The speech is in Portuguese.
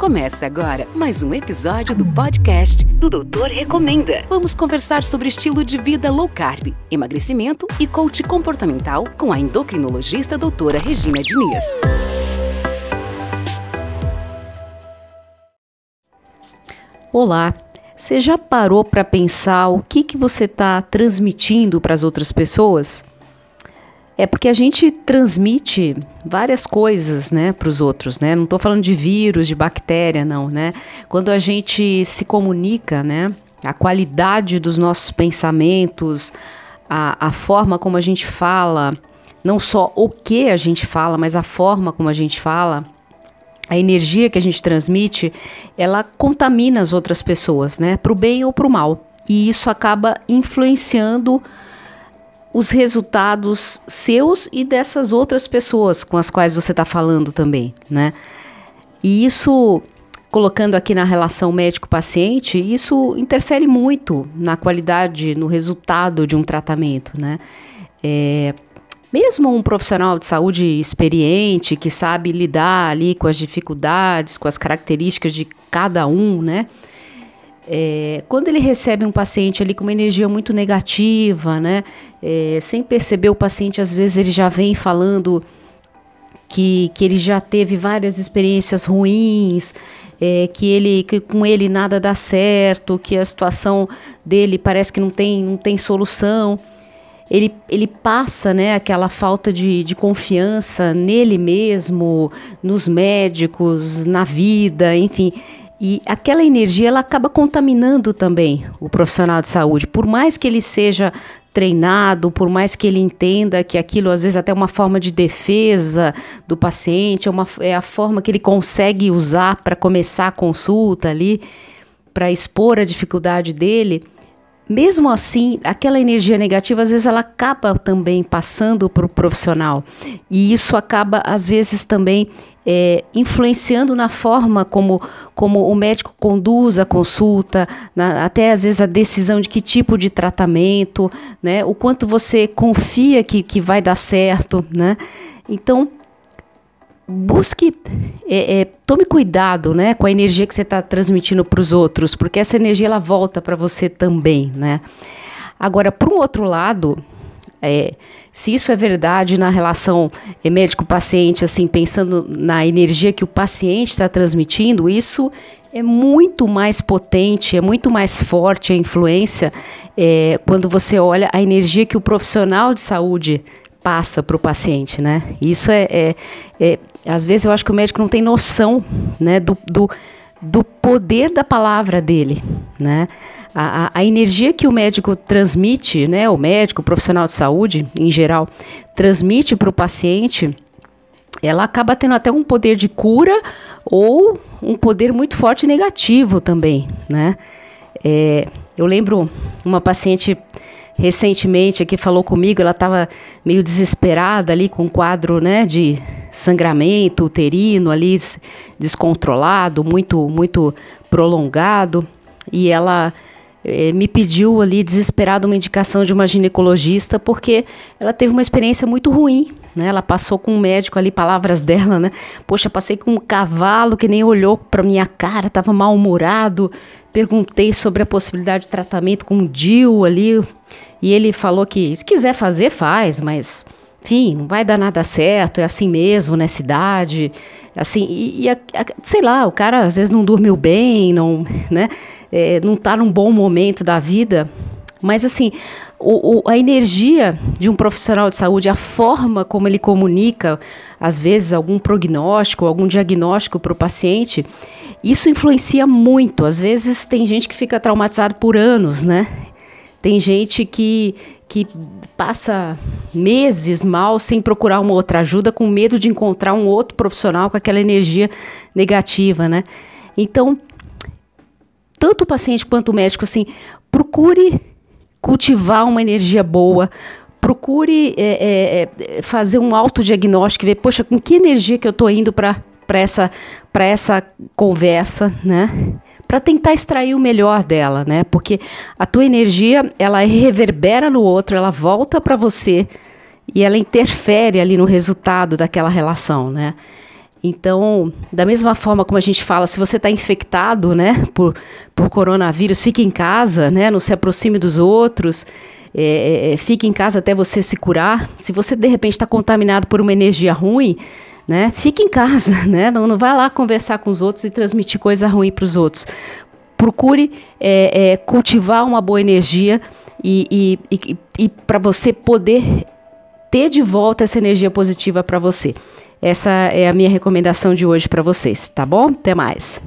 Começa agora mais um episódio do podcast do Doutor Recomenda. Vamos conversar sobre estilo de vida low carb, emagrecimento e coach comportamental com a endocrinologista doutora Regina Diniz. Olá, você já parou para pensar o que, que você está transmitindo para as outras pessoas? É porque a gente transmite várias coisas, né, para os outros, né? Não estou falando de vírus, de bactéria, não, né? Quando a gente se comunica, né, a qualidade dos nossos pensamentos, a, a forma como a gente fala, não só o que a gente fala, mas a forma como a gente fala, a energia que a gente transmite, ela contamina as outras pessoas, né, para o bem ou para o mal. E isso acaba influenciando os resultados seus e dessas outras pessoas com as quais você está falando também, né? E isso, colocando aqui na relação médico-paciente, isso interfere muito na qualidade, no resultado de um tratamento, né? É, mesmo um profissional de saúde experiente, que sabe lidar ali com as dificuldades, com as características de cada um, né? É, quando ele recebe um paciente ali com uma energia muito negativa, né, é, sem perceber o paciente, às vezes ele já vem falando que, que ele já teve várias experiências ruins, é, que ele que com ele nada dá certo, que a situação dele parece que não tem, não tem solução. Ele, ele passa né, aquela falta de, de confiança nele mesmo, nos médicos, na vida, enfim. E aquela energia ela acaba contaminando também o profissional de saúde. Por mais que ele seja treinado, por mais que ele entenda que aquilo às vezes até é uma forma de defesa do paciente, é, uma, é a forma que ele consegue usar para começar a consulta ali, para expor a dificuldade dele. Mesmo assim, aquela energia negativa, às vezes, ela acaba também passando para o profissional. E isso acaba, às vezes, também é, influenciando na forma como, como o médico conduz a consulta, na, até às vezes a decisão de que tipo de tratamento, né? O quanto você confia que, que vai dar certo, né? Então, busque, é, é, tome cuidado, né, com a energia que você está transmitindo para os outros, porque essa energia ela volta para você também, né? Agora, por um outro lado, é, se isso é verdade na relação médico-paciente, assim, pensando na energia que o paciente está transmitindo, isso é muito mais potente, é muito mais forte a influência é, quando você olha a energia que o profissional de saúde passa para o paciente, né? Isso é, é, é, às vezes eu acho que o médico não tem noção, né, do, do, do poder da palavra dele, né? A, a, energia que o médico transmite, né, o médico, o profissional de saúde, em geral, transmite para o paciente, ela acaba tendo até um poder de cura ou um poder muito forte negativo também, né? É, eu lembro uma paciente recentemente aqui falou comigo, ela estava meio desesperada ali com um quadro, né, de sangramento uterino ali descontrolado, muito muito prolongado, e ela me pediu ali desesperada uma indicação de uma ginecologista porque ela teve uma experiência muito ruim. Né? Ela passou com um médico ali, palavras dela, né? Poxa, passei com um cavalo que nem olhou para minha cara, estava mal-humorado. Perguntei sobre a possibilidade de tratamento com um DIL ali. E ele falou que se quiser fazer, faz, mas enfim, não vai dar nada certo, é assim mesmo nessa idade, assim, e, e a, a, sei lá, o cara às vezes não dormiu bem, não, né, é, não está num bom momento da vida, mas assim, o, o, a energia de um profissional de saúde, a forma como ele comunica, às vezes algum prognóstico, algum diagnóstico para o paciente, isso influencia muito. Às vezes tem gente que fica traumatizado por anos, né? Tem gente que, que passa meses mal sem procurar uma outra ajuda, com medo de encontrar um outro profissional com aquela energia negativa, né? Então, tanto o paciente quanto o médico, assim, procure cultivar uma energia boa, procure é, é, é fazer um autodiagnóstico, ver, poxa, com que energia que eu estou indo para essa, essa conversa, né? para tentar extrair o melhor dela, né? Porque a tua energia, ela reverbera no outro, ela volta para você e ela interfere ali no resultado daquela relação, né? Então, da mesma forma como a gente fala, se você está infectado, né, por, por coronavírus, fique em casa, né, não se aproxime dos outros, é, é, é fique em casa até você se curar. Se você de repente está contaminado por uma energia ruim, né, fique em casa, né, não, não lá conversar com os outros e transmitir coisa ruim para os outros. Procure é, é, cultivar uma boa energia e, e, e, e para você poder ter de volta essa energia positiva para você. Essa é a minha recomendação de hoje para vocês, tá bom? Até mais.